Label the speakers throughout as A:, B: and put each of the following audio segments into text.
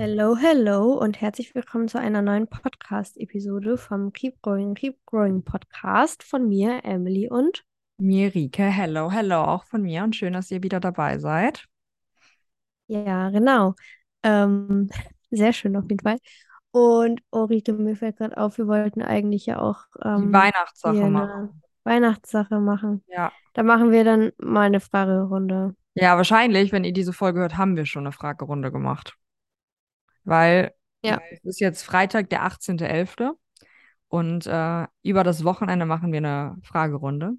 A: Hello, hello und herzlich willkommen zu einer neuen Podcast-Episode vom Keep Growing, Keep Growing Podcast von mir, Emily und
B: Mirike. Hello, hello auch von mir und schön, dass ihr wieder dabei seid.
A: ja, genau. Ähm, sehr schön auf jeden Fall. Und Ulrike, mir fällt gerade auf, wir wollten eigentlich ja auch
B: Die
A: ähm,
B: Weihnachtssache
A: hier
B: machen.
A: Weihnachtssache machen.
B: Ja.
A: Da machen wir dann mal eine Fragerunde.
B: Ja, wahrscheinlich, wenn ihr diese Folge hört, haben wir schon eine Fragerunde gemacht. Weil
A: Ja,
B: es ist jetzt Freitag, der 18.11. und äh, über das Wochenende machen wir eine Fragerunde.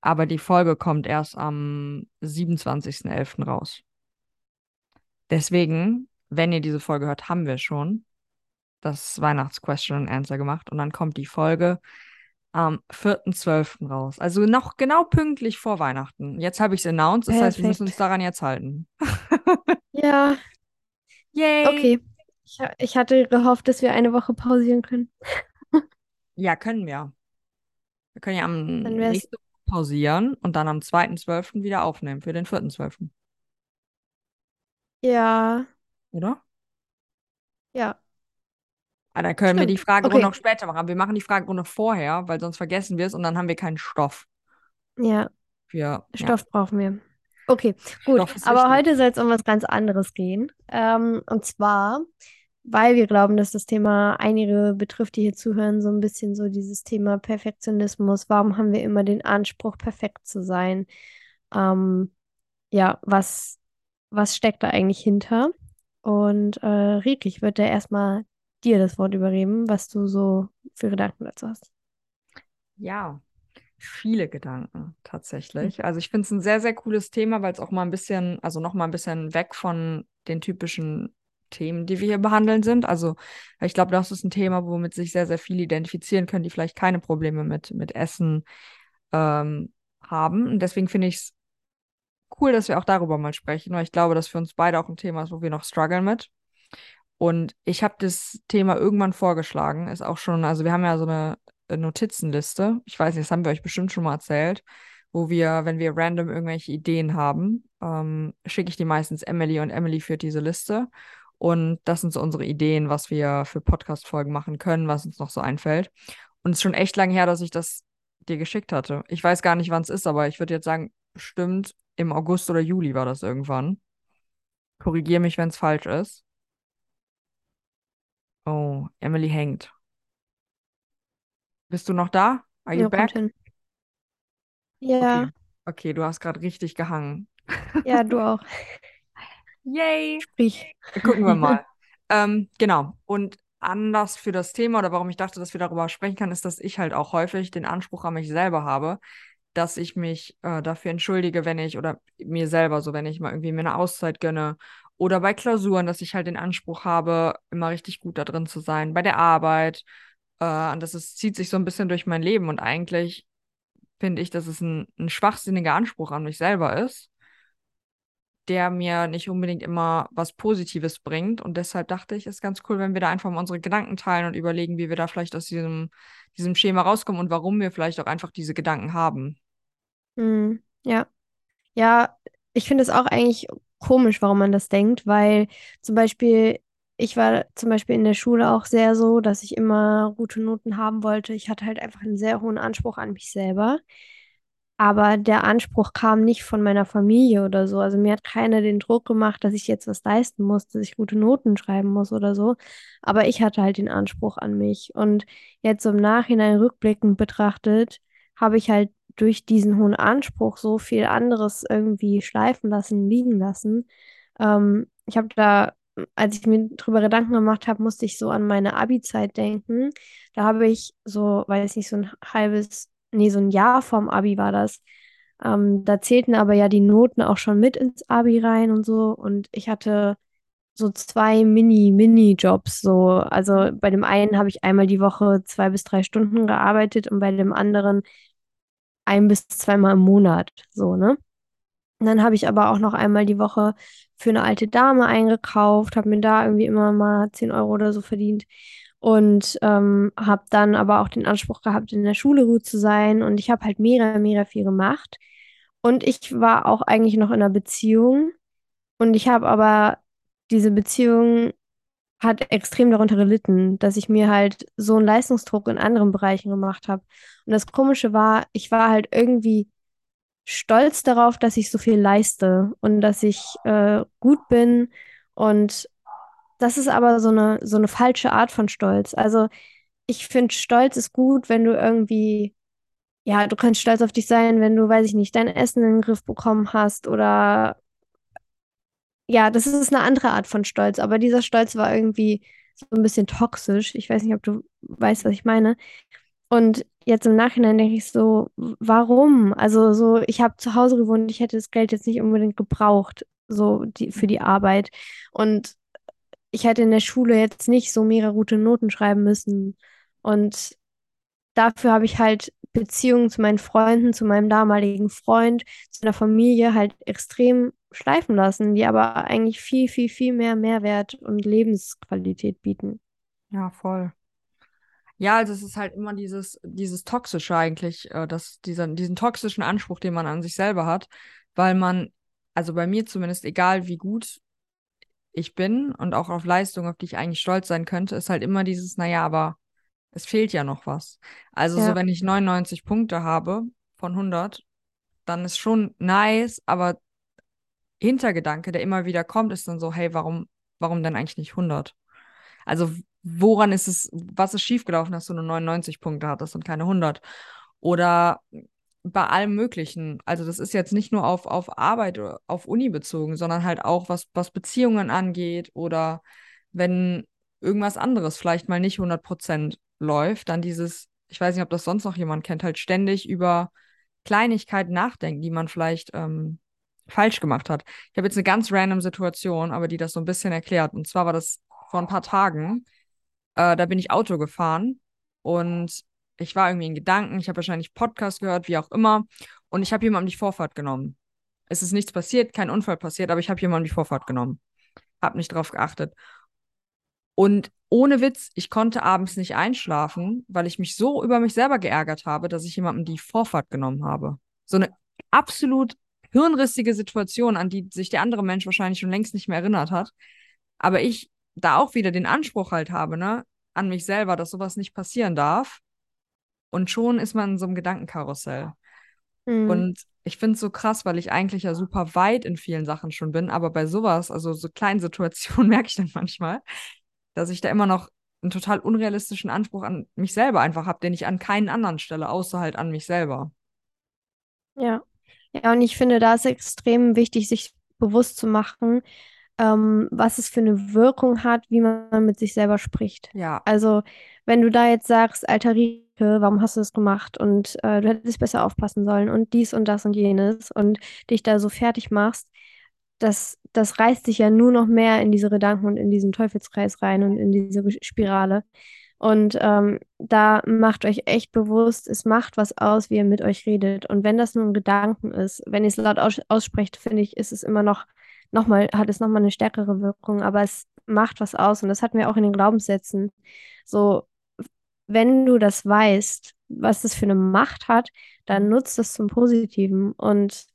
B: Aber die Folge kommt erst am 27.11. raus. Deswegen, wenn ihr diese Folge hört, haben wir schon das Weihnachts-Question and Answer gemacht und dann kommt die Folge am 4.12. raus. Also noch genau pünktlich vor Weihnachten. Jetzt habe ich es announced, das heißt, wir müssen uns
A: perfekt.
B: daran jetzt halten.
A: Ja,
B: Yay!
A: okay. Ich, ich hatte gehofft, dass wir eine Woche pausieren können.
B: Ja, können wir. Wir können ja am nächsten pausieren und dann am 2.12. wieder aufnehmen für den 4.12.,
A: ja,
B: oder?
A: ja,
B: Ah, dann können wir die
A: stimmt.
B: Fragerunde
A: Okay.
B: auch später machen. Wir machen die Fragerunde vorher, weil sonst vergessen wir es und dann haben wir keinen Stoff
A: Ja,
B: für, ja,
A: Stoff brauchen wir. Okay, gut. Aber
B: wichtig.
A: heute soll es um was ganz anderes gehen. Ähm, und zwar, weil wir glauben, dass das Thema einige betrifft, die hier zuhören, so ein bisschen so dieses Thema Perfektionismus. Warum haben wir immer den Anspruch, perfekt zu sein? Ähm, ja, was, was steckt da eigentlich hinter? Und äh, Rieke, ich würde erstmal dir das Wort übergeben, was du so für Gedanken dazu hast.
B: Ja, viele Gedanken tatsächlich.
A: Hm.
B: Also ich finde es ein sehr, sehr cooles Thema, weil es auch mal ein bisschen, also noch mal ein bisschen weg von den typischen Themen, die wir hier behandeln sind. Also ich glaube, das ist ein Thema, womit sich sehr, sehr viele identifizieren können, die vielleicht keine Probleme mit, mit Essen ähm, haben. Und deswegen finde ich es cool, dass wir auch darüber mal sprechen, weil ich glaube, dass für uns beide auch ein Thema ist, wo wir noch strugglen mit. Und ich habe das Thema irgendwann vorgeschlagen, ist auch schon, also wir haben ja so eine äh, Notizenliste, ich weiß nicht, das haben wir euch bestimmt schon mal erzählt, wo wir, wenn wir random irgendwelche Ideen haben, ähm, schicke ich die meistens Emily und Emily führt diese Liste. Und das sind so unsere Ideen, was wir für Podcast-Folgen machen können, was uns noch so einfällt. Und es ist schon echt lange her, dass ich das dir geschickt hatte. Ich weiß gar nicht, wann es ist, aber ich würde jetzt sagen, bestimmt im August oder Juli war das irgendwann. Korrigiere mich, wenn es falsch ist. Oh, Emily hängt. Bist du noch da? Are you
A: Ja,
B: back?
A: Ja,
B: Okay. Okay, du hast gerade richtig gehangen.
A: ja, du auch.
B: Yay!
A: Sprich.
B: Gucken wir mal. Ähm, genau. Und anders für das Thema oder warum ich dachte, dass wir darüber sprechen können, ist, dass ich halt auch häufig den Anspruch an mich selber habe, dass ich mich äh, dafür entschuldige, wenn ich oder mir selber so, wenn ich mal irgendwie mir eine Auszeit gönne oder bei Klausuren, dass ich halt den Anspruch habe, immer richtig gut da drin zu sein, bei der Arbeit. Äh, und das ist, zieht sich so ein bisschen durch mein Leben und eigentlich finde ich, dass es ein, ein schwachsinniger Anspruch an mich selber ist der mir nicht unbedingt immer was Positives bringt. Und deshalb dachte ich, ist ganz cool, wenn wir da einfach mal unsere Gedanken teilen und überlegen, wie wir da vielleicht aus diesem, diesem Schema rauskommen und warum wir vielleicht auch einfach diese Gedanken haben.
A: Hm, ja. Ja, ich finde es auch eigentlich komisch, warum man das denkt, weil zum Beispiel, ich war zum Beispiel in der Schule auch sehr so, dass ich immer gute Noten haben wollte. Ich hatte halt einfach einen sehr hohen Anspruch an mich selber. Aber der Anspruch kam nicht von meiner Familie oder so. Also mir hat keiner den Druck gemacht, dass ich jetzt was leisten muss, dass ich gute Noten schreiben muss oder so. Aber ich hatte halt den Anspruch an mich. Und jetzt im Nachhinein rückblickend betrachtet, habe ich halt durch diesen hohen Anspruch so viel anderes irgendwie schleifen lassen, liegen lassen. Ähm, ich habe da, als ich mir drüber Gedanken gemacht habe, musste ich so an meine Abi-Zeit denken. Da habe ich so, weiß nicht, so ein halbes nee, so ein Jahr vorm Abi war das. Ähm, da zählten aber ja die Noten auch schon mit ins Abi rein und so. Und ich hatte so zwei Mini-Mini-Jobs. So, also bei dem einen habe ich einmal die Woche zwei bis drei Stunden gearbeitet und bei dem anderen ein bis zweimal im Monat. So, ne? Und dann habe ich aber auch noch einmal die Woche für eine alte Dame eingekauft, habe mir da irgendwie immer mal 10 Euro oder so verdient und ähm, habe dann aber auch den Anspruch gehabt, in der Schule gut zu sein und ich habe halt mega, mega viel gemacht und ich war auch eigentlich noch in einer Beziehung und ich habe aber diese Beziehung hat extrem darunter gelitten, dass ich mir halt so einen Leistungsdruck in anderen Bereichen gemacht habe. Und das Komische war, ich war halt irgendwie stolz darauf, dass ich so viel leiste und dass ich äh, gut bin. Und das ist aber so eine, so eine falsche Art von Stolz. Also ich finde, Stolz ist gut, wenn du irgendwie, ja, du kannst stolz auf dich sein, wenn du, weiß ich nicht, dein Essen in den Griff bekommen hast oder ja, das ist eine andere Art von Stolz, aber dieser Stolz war irgendwie so ein bisschen toxisch. Ich weiß nicht, ob du weißt, was ich meine. Und jetzt im Nachhinein denke ich so, warum? Also so, ich habe zu Hause gewohnt, ich hätte das Geld jetzt nicht unbedingt gebraucht, so die, für die Arbeit. Und ich hätte in der Schule jetzt nicht so mega gute Noten schreiben müssen. Und dafür habe ich halt Beziehungen zu meinen Freunden, zu meinem damaligen Freund, zu einer Familie halt extrem schleifen lassen, die aber eigentlich viel, viel, viel mehr Mehrwert und Lebensqualität bieten.
B: Ja, voll. Ja, also es ist halt immer dieses, dieses Toxische eigentlich, äh, das, dieser, diesen toxischen Anspruch, den man an sich selber hat, weil man, also bei mir zumindest, egal wie gut ich bin und auch auf Leistung, auf die ich eigentlich stolz sein könnte, ist halt immer dieses, naja, aber es fehlt ja noch was. Also
A: Ja.
B: so, wenn ich 99 Punkte habe von 100, dann ist schon nice, aber Hintergedanke, der immer wieder kommt, ist dann so, hey, warum, warum denn eigentlich nicht 100? Also woran ist es, was ist schiefgelaufen, dass du nur 99 Punkte hattest und keine 100? Oder bei allem Möglichen. Also das ist jetzt nicht nur auf, auf Arbeit oder auf Uni bezogen, sondern halt auch was, was Beziehungen angeht oder wenn irgendwas anderes vielleicht mal nicht 100% läuft, dann dieses, ich weiß nicht, ob das sonst noch jemand kennt, halt ständig über Kleinigkeiten nachdenken, die man vielleicht ähm, falsch gemacht hat. Ich habe jetzt eine ganz random Situation, aber die das so ein bisschen erklärt. Und zwar war das vor ein paar Tagen. Äh, da bin ich Auto gefahren und ich war irgendwie in Gedanken. Ich habe wahrscheinlich Podcast gehört, wie auch immer. Und ich habe jemandem die Vorfahrt genommen. Es ist nichts passiert, kein Unfall passiert, aber ich habe jemandem die Vorfahrt genommen. Hab nicht drauf geachtet. Und ohne Witz, ich konnte abends nicht einschlafen, weil ich mich so über mich selber geärgert habe, dass ich jemandem die Vorfahrt genommen habe. So eine absolut hirnrissige Situation, an die sich der andere Mensch wahrscheinlich schon längst nicht mehr erinnert hat. Aber ich da auch wieder den Anspruch halt habe, ne, an mich selber, dass sowas nicht passieren darf. Und schon ist man in so einem Gedankenkarussell.
A: Mhm.
B: Und ich finde es so krass, weil ich eigentlich ja super weit in vielen Sachen schon bin, aber bei sowas, also so kleinen Situationen, merke ich dann manchmal, dass ich da immer noch einen total unrealistischen Anspruch an mich selber einfach habe, den ich an keinen anderen stelle, außer halt an mich selber.
A: Ja. Ja, und ich finde, da ist extrem wichtig, sich bewusst zu machen, ähm, was es für eine Wirkung hat, wie man mit sich selber spricht.
B: Ja,
A: Also, wenn du da jetzt sagst, alter Warum hast du das gemacht? Und äh, du hättest besser aufpassen sollen und dies und das und jenes und dich da so fertig machst, das, das reißt dich ja nur noch mehr in diese Gedanken und in diesen Teufelskreis rein und in diese Spirale. Und ähm, da macht euch echt bewusst, es macht was aus, wie ihr mit euch redet. Und wenn das nur ein Gedanken ist, wenn ihr es laut aus aussprecht, finde ich, ist es immer noch, noch mal, hat es nochmal eine stärkere Wirkung. Aber es macht was aus. Und das hatten wir auch in den Glaubenssätzen. So, wenn du das weißt, was das für eine Macht hat, dann nutzt das zum Positiven. Und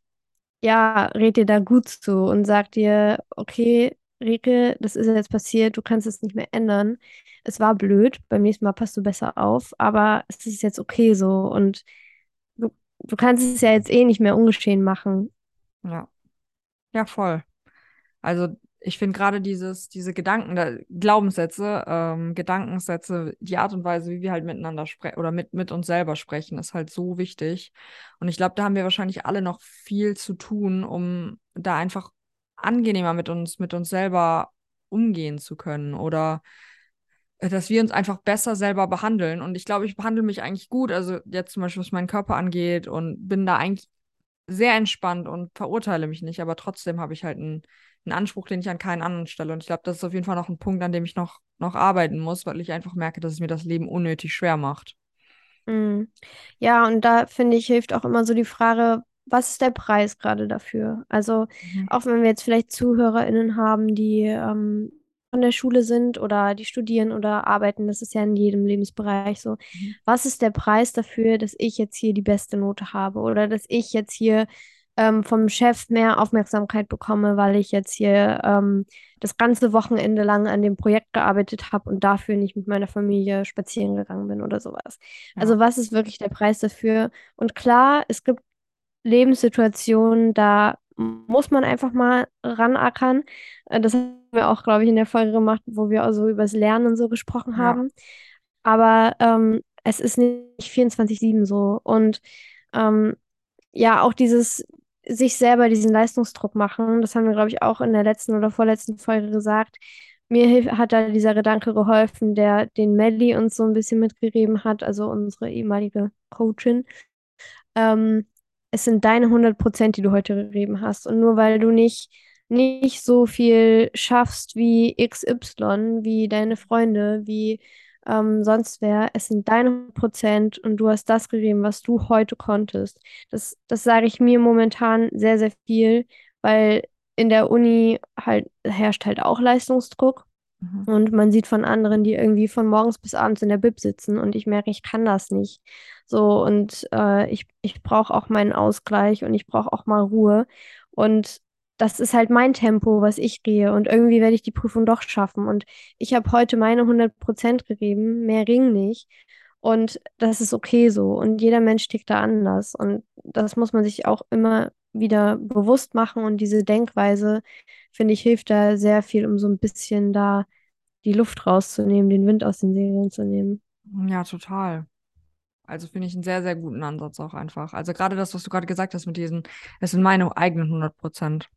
A: ja, red dir da gut zu und sag dir, okay, Rike, das ist jetzt passiert, du kannst es nicht mehr ändern. Es war blöd, beim nächsten Mal passt du besser auf, aber es ist jetzt okay so und du, du kannst es ja jetzt eh nicht mehr ungeschehen machen.
B: ja, ja, voll. Also ich finde gerade dieses, diese Gedanken, da, Glaubenssätze, ähm, Gedankensätze, die Art und Weise, wie wir halt miteinander sprechen oder mit, mit uns selber sprechen, ist halt so wichtig. Und ich glaube, da haben wir wahrscheinlich alle noch viel zu tun, um da einfach angenehmer mit uns, mit uns selber umgehen zu können oder äh, dass wir uns einfach besser selber behandeln. Und ich glaube, ich behandle mich eigentlich gut, also jetzt zum Beispiel, was meinen Körper angeht und bin da eigentlich sehr entspannt und verurteile mich nicht, aber trotzdem habe ich halt einen, einen Anspruch, den ich an keinen anderen stelle. Und ich glaube, das ist auf jeden Fall noch ein Punkt, an dem ich noch, noch arbeiten muss, weil ich einfach merke, dass es mir das Leben unnötig schwer macht.
A: Mhm. Ja, und da finde ich, hilft auch immer so die Frage, was ist der Preis gerade dafür? Also,
B: Mhm.
A: auch wenn wir jetzt vielleicht ZuhörerInnen haben, die ähm, von der Schule sind oder die studieren oder arbeiten, das ist ja in jedem Lebensbereich so.
B: Mhm.
A: Was ist der Preis dafür, dass ich jetzt hier die beste Note habe oder dass ich jetzt hier ähm, vom Chef mehr Aufmerksamkeit bekomme, weil ich jetzt hier ähm, das ganze Wochenende lang an dem Projekt gearbeitet habe und dafür nicht mit meiner Familie spazieren gegangen bin oder sowas.
B: Ja.
A: Also was ist wirklich der Preis dafür? Und klar, es gibt Lebenssituationen, da muss man einfach mal ranackern. Äh, Das wir auch, glaube ich, in der Folge gemacht, wo wir also über das Lernen und so gesprochen
B: Ja.
A: haben. Aber ähm, es ist nicht 24/7 so. Und ähm, ja, auch dieses sich selber diesen Leistungsdruck machen, das haben wir, glaube ich, auch in der letzten oder vorletzten Folge gesagt. Mir hat da dieser Gedanke geholfen, der den Melly uns so ein bisschen mitgegeben hat, also unsere ehemalige Coachin. Ähm, es sind deine 100 Prozent, die du heute gegeben hast. Und nur weil du nicht, nicht so viel schaffst wie XY, wie deine Freunde, wie ähm, sonst wer, es sind deine 100 Prozent und du hast das gegeben, was du heute konntest. Das, das sage ich mir momentan sehr, sehr viel, weil in der Uni halt herrscht halt auch Leistungsdruck.
B: Mhm.
A: Und man sieht von anderen, die irgendwie von morgens bis abends in der Bib sitzen und ich merke, ich kann das nicht. So, und äh, ich, ich brauche auch meinen Ausgleich und ich brauche auch mal Ruhe. Und das ist halt mein Tempo, was ich gehe. Und irgendwie werde ich die Prüfung doch schaffen. Und ich habe heute meine 100 Prozent gegeben, mehr Ring nicht. Und das ist okay so. Und jeder Mensch tickt da anders. Und das muss man sich auch immer wieder bewusst machen. Und diese Denkweise, finde ich, hilft da sehr viel, um so ein bisschen da die Luft rauszunehmen, den Wind aus den Segeln zu nehmen.
B: Ja, total. Also finde ich einen sehr, sehr guten Ansatz auch einfach. Also gerade das, was du gerade gesagt hast mit diesen, es sind meine eigenen 100 Prozent.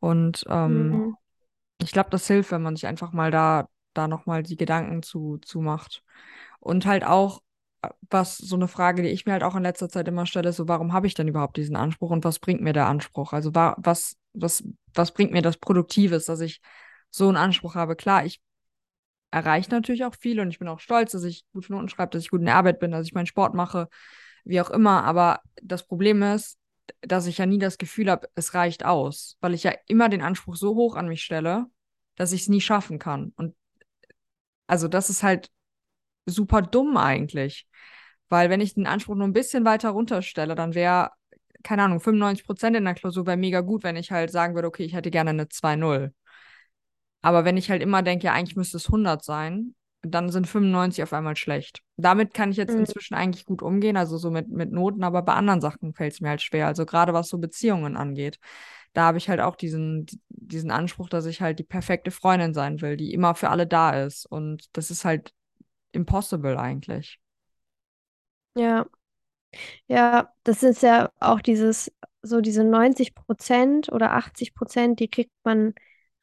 B: Und ähm,
A: Mhm.
B: ich glaube, das hilft, wenn man sich einfach mal da, da nochmal die Gedanken zu, zu macht. Und halt auch, äh, was so eine Frage, die ich mir halt auch in letzter Zeit immer stelle, ist so, warum habe ich denn überhaupt diesen Anspruch und was bringt mir der Anspruch? Also wa was, was, was bringt mir das Produktives, dass ich so einen Anspruch habe? Klar, ich erreiche natürlich auch viel und ich bin auch stolz, dass ich gute Noten schreibe, dass ich gut in der Arbeit bin, dass ich meinen Sport mache, wie auch immer. Aber das Problem ist, dass ich ja nie das Gefühl habe, es reicht aus, weil ich ja immer den Anspruch so hoch an mich stelle, dass ich es nie schaffen kann. Und also das ist halt super dumm eigentlich. Weil wenn ich den Anspruch nur ein bisschen weiter runterstelle, dann wäre, keine Ahnung, 95 Prozent in der Klausur wäre mega gut, wenn ich halt sagen würde, okay, ich hätte gerne eine 2-0. Aber wenn ich halt immer denke, ja, eigentlich müsste es 100 sein, dann sind 95 auf einmal schlecht. Damit kann ich jetzt
A: Mhm.
B: inzwischen eigentlich gut umgehen, also so mit, mit Noten, aber bei anderen Sachen fällt es mir halt schwer. Also gerade was so Beziehungen angeht. Da habe ich halt auch diesen, diesen Anspruch, dass ich halt die perfekte Freundin sein will, die immer für alle da ist. Und das ist halt impossible eigentlich.
A: Ja, ja, das ist ja auch dieses, so diese 90 Prozent oder 80 Prozent, die kriegt man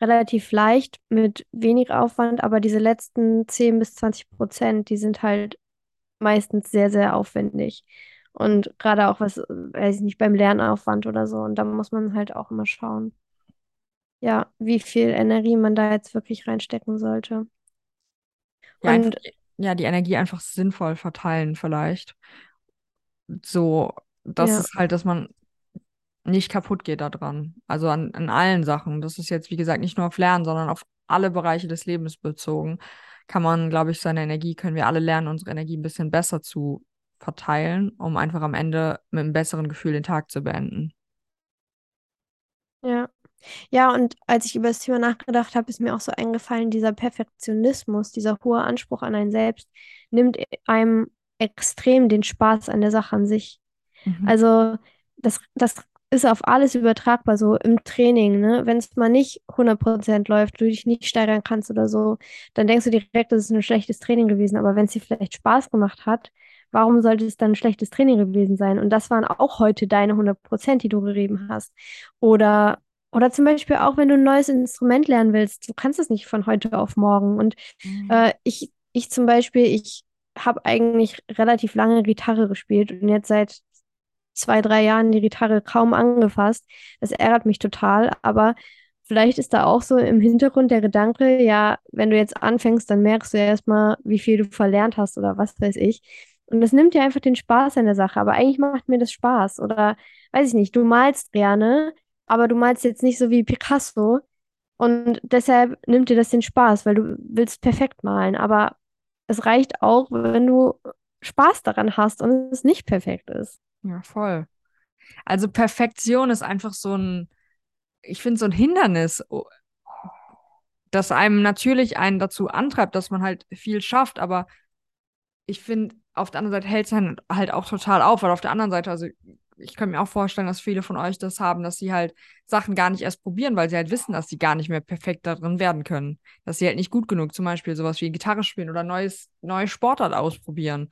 A: relativ leicht mit wenig Aufwand, aber diese letzten 10 bis 20 Prozent, die sind halt meistens sehr, sehr aufwendig. Und gerade auch was, weiß ich nicht, beim Lernaufwand oder so. Und da muss man halt auch immer schauen, ja, wie viel Energie man da jetzt wirklich reinstecken sollte.
B: Ja, einfach,
A: Und
B: ja, die Energie einfach sinnvoll verteilen vielleicht. So, das
A: ja,
B: ist halt, dass man nicht kaputt geht daran. Also an, an allen Sachen. Das ist jetzt, wie gesagt, nicht nur auf Lernen, sondern auf alle Bereiche des Lebens bezogen. Kann man, glaube ich, seine Energie, können wir alle lernen, unsere Energie ein bisschen besser zu verteilen, um einfach am Ende mit einem besseren Gefühl den Tag zu beenden.
A: ja. Ja, und als ich über das Thema nachgedacht habe, ist mir auch so eingefallen, dieser Perfektionismus, dieser hohe Anspruch an einen selbst, nimmt einem extrem den Spaß an der Sache an sich.
B: Mhm.
A: Also das, das ist auf alles übertragbar, so im Training, ne? Wenn es mal nicht 100% läuft, du dich nicht steigern kannst oder so, dann denkst du direkt, das ist ein schlechtes Training gewesen. Aber wenn es dir vielleicht Spaß gemacht hat, warum sollte es dann ein schlechtes Training gewesen sein? Und das waren auch heute deine 100%, die du gegeben hast. Oder oder zum Beispiel auch, wenn du ein neues Instrument lernen willst, du kannst es nicht von heute auf morgen. Und
B: Mhm.
A: äh, ich, ich zum Beispiel, ich habe eigentlich relativ lange Gitarre gespielt und jetzt seit zwei, drei Jahren die Gitarre kaum angefasst. Das ärgert mich total, aber vielleicht ist da auch so im Hintergrund der Gedanke, ja, wenn du jetzt anfängst, dann merkst du ja erstmal, wie viel du verlernt hast oder was weiß ich. Und das nimmt dir einfach den Spaß an der Sache. Aber eigentlich macht mir das Spaß. Oder weiß ich nicht, du malst gerne, aber du malst jetzt nicht so wie Picasso. Und deshalb nimmt dir das den Spaß, weil du willst perfekt malen. Aber es reicht auch, wenn du Spaß daran hast und es nicht perfekt ist.
B: Ja, voll. Also Perfektion ist einfach so ein, ich finde, so ein Hindernis, das einem natürlich einen dazu antreibt, dass man halt viel schafft, aber ich finde, auf der anderen Seite hält es halt auch total auf, weil auf der anderen Seite, also ich kann mir auch vorstellen, dass viele von euch das haben, dass sie halt Sachen gar nicht erst probieren, weil sie halt wissen, dass sie gar nicht mehr perfekt darin werden können. Dass sie halt nicht gut genug, zum Beispiel sowas wie Gitarre spielen oder neues, neue Sportart ausprobieren.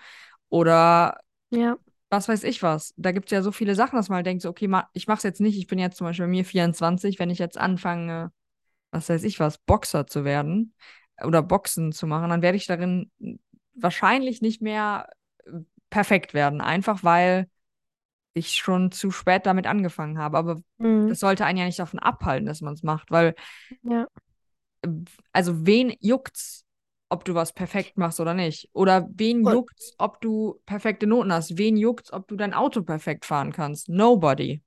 B: Oder
A: Ja,
B: was weiß ich was. Da gibt es ja so viele Sachen, dass man halt denkt, so, okay, ma ich mache es jetzt nicht. Ich bin jetzt zum Beispiel bei mir 24, wenn ich jetzt anfange, was weiß ich was, Boxer zu werden oder Boxen zu machen, dann werde ich darin wahrscheinlich nicht mehr äh, perfekt werden. Einfach weil ich schon zu spät damit angefangen habe. Aber
A: mhm.
B: das sollte einen ja nicht davon abhalten, dass man es macht, weil,
A: Ja.
B: also wen juckt's, ob du was perfekt machst oder nicht? Oder wen
A: Und
B: juckt's, ob du perfekte Noten hast? Wen juckt's, ob du dein Auto perfekt fahren kannst? Nobody.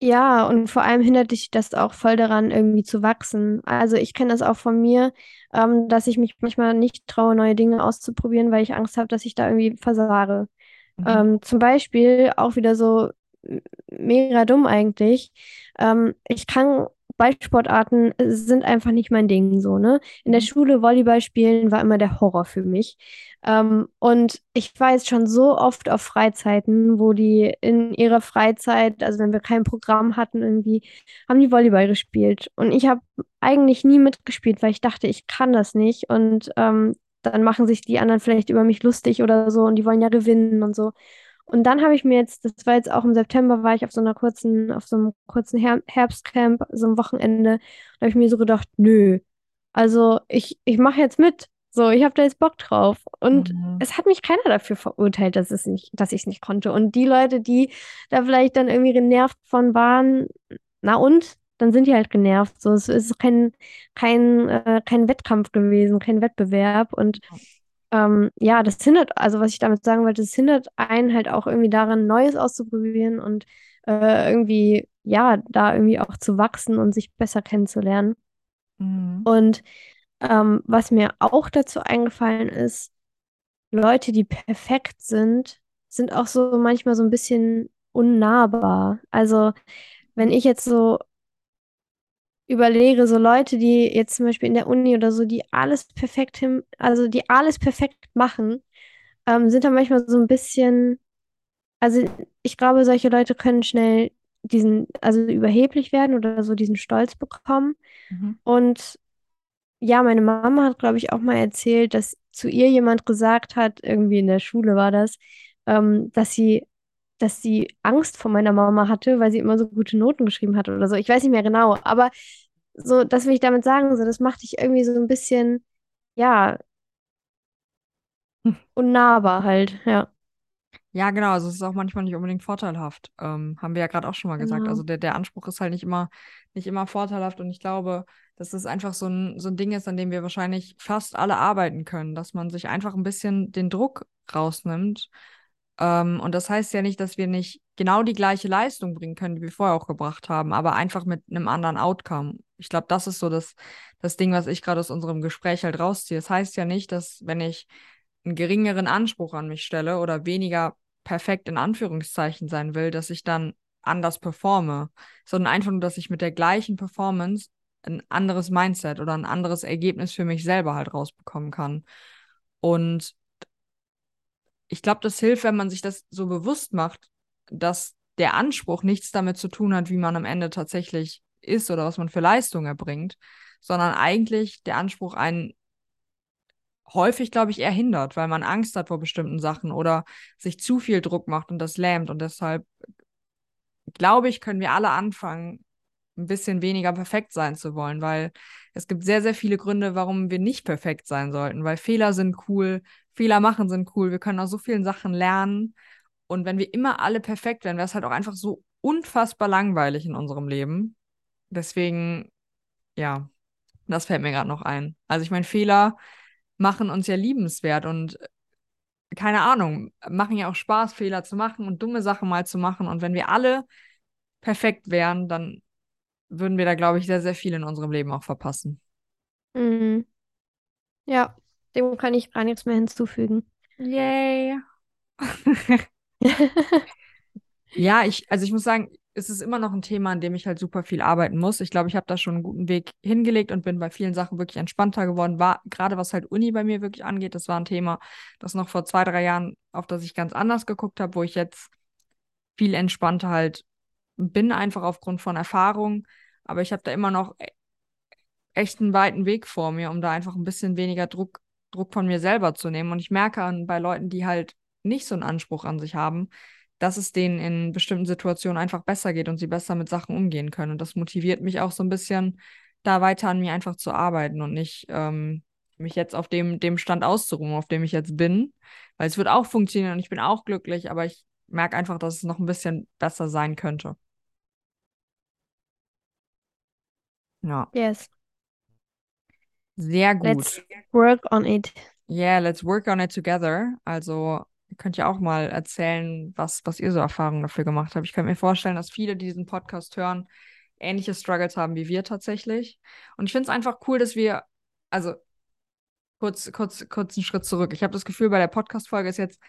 A: ja, und vor allem hindert dich das auch voll daran, irgendwie zu wachsen. Also ich kenne das auch von mir, ähm, dass ich mich manchmal nicht traue, neue Dinge auszuprobieren, weil ich Angst habe, dass ich da irgendwie versage.
B: Mhm.
A: Ähm, zum Beispiel auch wieder so mega dumm eigentlich. Ähm, ich kann Ballsportarten äh, sind einfach nicht mein Ding so, ne? In der
B: Mhm.
A: Schule Volleyball spielen war immer der Horror für mich. Ähm, und ich war jetzt schon so oft auf Freizeiten, wo die in ihrer Freizeit, also wenn wir kein Programm hatten, irgendwie, haben die Volleyball gespielt. Und ich habe eigentlich nie mitgespielt, weil ich dachte, ich kann das nicht. Und ähm, dann machen sich die anderen vielleicht über mich lustig oder so und die wollen ja gewinnen und so. Und dann habe ich mir jetzt, das war jetzt auch im September, war ich auf so einer kurzen, auf so einem kurzen Her Herbstcamp, so einem Wochenende, da habe ich mir so gedacht, nö, also ich, ich mache jetzt mit. So, ich habe da jetzt Bock drauf. Und
B: Mhm.
A: es hat mich keiner dafür verurteilt, dass es nicht, dass ich es nicht konnte. Und die Leute, die da vielleicht dann irgendwie genervt von waren, na und? Dann sind die halt genervt. So, es ist kein, kein, äh, kein Wettkampf gewesen, kein Wettbewerb. Und ähm, ja, das hindert, also was ich damit sagen wollte, es hindert einen halt auch irgendwie daran, Neues auszuprobieren und äh, irgendwie, ja, da irgendwie auch zu wachsen und sich besser kennenzulernen.
B: Mhm.
A: Und ähm, was mir auch dazu eingefallen ist, Leute, die perfekt sind, sind auch so manchmal so ein bisschen unnahbar. Also, wenn ich jetzt so überlege, so Leute, die jetzt zum Beispiel in der Uni oder so, die alles perfekt hin, also die alles perfekt machen, ähm, sind dann manchmal so ein bisschen, also ich glaube, solche Leute können schnell diesen, also überheblich werden oder so diesen Stolz bekommen.
B: Mhm.
A: Und ja, meine Mama hat, glaube ich, auch mal erzählt, dass zu ihr jemand gesagt hat, irgendwie in der Schule war das, ähm, dass sie, dass sie Angst vor meiner Mama hatte, weil sie immer so gute Noten geschrieben hat oder so. Ich weiß nicht mehr genau, aber so, das will ich damit sagen, so, das macht dich irgendwie so ein bisschen, ja, unnahbar halt, ja.
B: Ja, genau, also es ist auch manchmal nicht unbedingt vorteilhaft. Ähm, haben wir ja gerade auch schon mal gesagt. Also
A: Genau.
B: der, der Anspruch ist halt nicht immer, nicht immer vorteilhaft und ich glaube, dass das einfach so ein, so ein Ding ist, an dem wir wahrscheinlich fast alle arbeiten können, dass man sich einfach ein bisschen den Druck rausnimmt. Ähm, und das heißt ja nicht, dass wir nicht genau die gleiche Leistung bringen können, die wir vorher auch gebracht haben, aber einfach mit einem anderen Outcome. Ich glaube, das ist so das, das Ding, was ich gerade aus unserem Gespräch halt rausziehe. Es heißt ja nicht, dass wenn ich einen geringeren Anspruch an mich stelle oder weniger perfekt in Anführungszeichen sein will, dass ich dann anders performe, sondern einfach nur, dass ich mit der gleichen Performance ein anderes Mindset oder ein anderes Ergebnis für mich selber halt rausbekommen kann. Und ich glaube, das hilft, wenn man sich das so bewusst macht, dass der Anspruch nichts damit zu tun hat, wie man am Ende tatsächlich ist oder was man für Leistung erbringt, sondern eigentlich der Anspruch einen häufig, glaube ich, eher hindert, weil man Angst hat vor bestimmten Sachen oder sich zu viel Druck macht und das lähmt. Und deshalb, glaube ich, können wir alle anfangen, ein bisschen weniger perfekt sein zu wollen, weil es gibt sehr, sehr viele Gründe, warum wir nicht perfekt sein sollten, weil Fehler sind cool, Fehler machen sind cool, wir können aus so vielen Sachen lernen. Und wenn wir immer alle perfekt wären, wäre es halt auch einfach so unfassbar langweilig in unserem Leben. Deswegen, ja, das fällt mir gerade noch ein. Also ich meine, Fehler machen uns ja liebenswert und keine Ahnung, machen ja auch Spaß, Fehler zu machen und dumme Sachen mal zu machen. Und wenn wir alle perfekt wären, dann würden wir da, glaube ich, sehr, sehr viel in unserem Leben auch verpassen.
A: Mhm. Ja, dem kann ich gar nichts mehr hinzufügen.
B: Yay. Ja, ich, also ich muss sagen, es ist immer noch ein Thema, an dem ich halt super viel arbeiten muss. Ich glaube, ich habe da schon einen guten Weg hingelegt und bin bei vielen Sachen wirklich entspannter geworden. War gerade was halt Uni bei mir wirklich angeht, das war ein Thema, das noch vor zwei, drei Jahren, auf das ich ganz anders geguckt habe, wo ich jetzt viel entspannter halt bin, einfach aufgrund von Erfahrung. Aber ich habe da immer noch e-, echt einen weiten Weg vor mir, um da einfach ein bisschen weniger Druck, Druck von mir selber zu nehmen. Und ich merke an, bei Leuten, die halt nicht so einen Anspruch an sich haben, dass es denen in bestimmten Situationen einfach besser geht und sie besser mit Sachen umgehen können. Und das motiviert mich auch so ein bisschen, da weiter an mir einfach zu arbeiten und nicht ähm, mich jetzt auf dem, dem Stand auszuruhen, auf dem ich jetzt bin. Weil es wird auch funktionieren und ich bin auch glücklich, aber ich merke einfach, dass es noch ein bisschen besser sein könnte. Ja,
A: Yes.
B: sehr gut.
A: Let's work on it.
B: Yeah, let's work on it together. Also, ihr könnt ja auch mal erzählen, was, was ihr so Erfahrungen dafür gemacht habt. Ich könnte mir vorstellen, dass viele, die diesen Podcast hören, ähnliche Struggles haben wie wir tatsächlich. Und ich finde es einfach cool, dass wir, also kurz, kurz, kurz einen Schritt zurück. Ich habe das Gefühl, bei der Podcast-Folge ist jetzt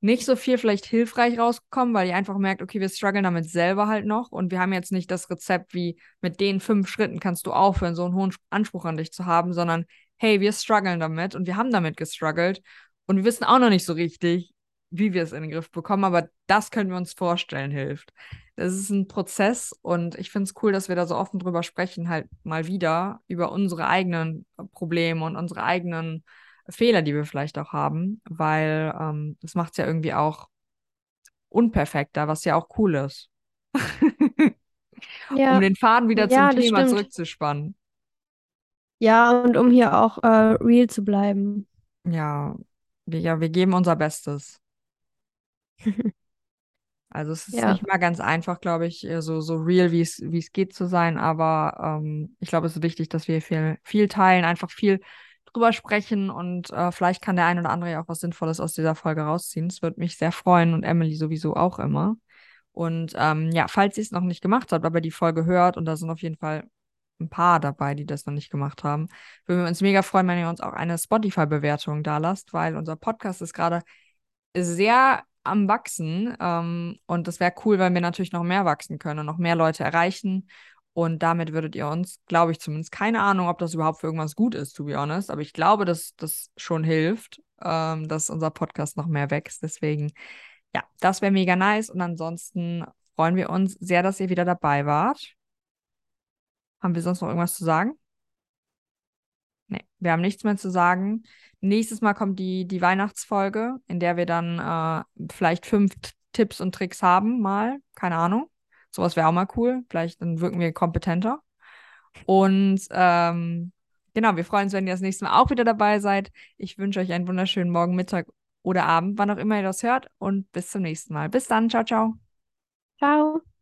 B: nicht so viel vielleicht hilfreich rausgekommen, weil ihr einfach merkt, okay, wir strugglen damit selber halt noch und wir haben jetzt nicht das Rezept wie mit den fünf Schritten kannst du aufhören, so einen hohen Anspruch an dich zu haben, sondern hey, wir strugglen damit und wir haben damit gestruggelt und wir wissen auch noch nicht so richtig, wie wir es in den Griff bekommen, aber das können wir uns vorstellen, hilft. Das ist ein Prozess und ich finde es cool, dass wir da so offen drüber sprechen, halt mal wieder über unsere eigenen Probleme und unsere eigenen Fehler, die wir vielleicht auch haben, weil ähm, das macht es ja irgendwie auch unperfekter, was ja auch cool ist. Um
A: Ja,
B: den Faden wieder
A: ja,
B: zum Thema
A: stimmt.
B: zurückzuspannen.
A: Ja, und um hier auch äh, real zu bleiben.
B: Ja, wir, ja, wir geben unser Bestes. Also es ist
A: Ja,
B: nicht mal ganz einfach, glaube ich, äh, so, so real, wie es, wie es geht zu sein, aber ähm, ich glaube, es ist wichtig, dass wir viel, viel teilen, einfach viel drüber sprechen und äh, vielleicht kann der ein oder andere ja auch was Sinnvolles aus dieser Folge rausziehen. Es würde mich sehr freuen und Emily sowieso auch immer. Und ähm, ja, falls ihr es noch nicht gemacht habt, aber die Folge hört und da sind auf jeden Fall ein paar dabei, die das noch nicht gemacht haben, würden wir uns mega freuen, wenn ihr uns auch eine Spotify-Bewertung da lasst, weil unser Podcast ist gerade sehr am Wachsen. Ähm, und das wäre cool, wenn wir natürlich noch mehr wachsen können und noch mehr Leute erreichen. Und damit würdet ihr uns, glaube ich zumindest, keine Ahnung, ob das überhaupt für irgendwas gut ist, to be honest, aber ich glaube, dass das schon hilft, ähm, dass unser Podcast noch mehr wächst. Deswegen, ja, das wäre mega nice. Und ansonsten freuen wir uns sehr, dass ihr wieder dabei wart. Haben wir sonst noch irgendwas zu sagen? Nee, wir haben nichts mehr zu sagen. Nächstes Mal kommt die, die Weihnachtsfolge, in der wir dann äh, vielleicht fünf Tipps und Tricks haben, mal. Keine Ahnung. Sowas wäre auch mal cool. Vielleicht dann wirken wir kompetenter. Und ähm, genau, wir freuen uns, wenn ihr das nächste Mal auch wieder dabei seid. Ich wünsche euch einen wunderschönen Morgen, Mittag oder Abend, wann auch immer ihr das hört. Und bis zum nächsten Mal. Bis dann. Ciao, ciao.
A: ciao.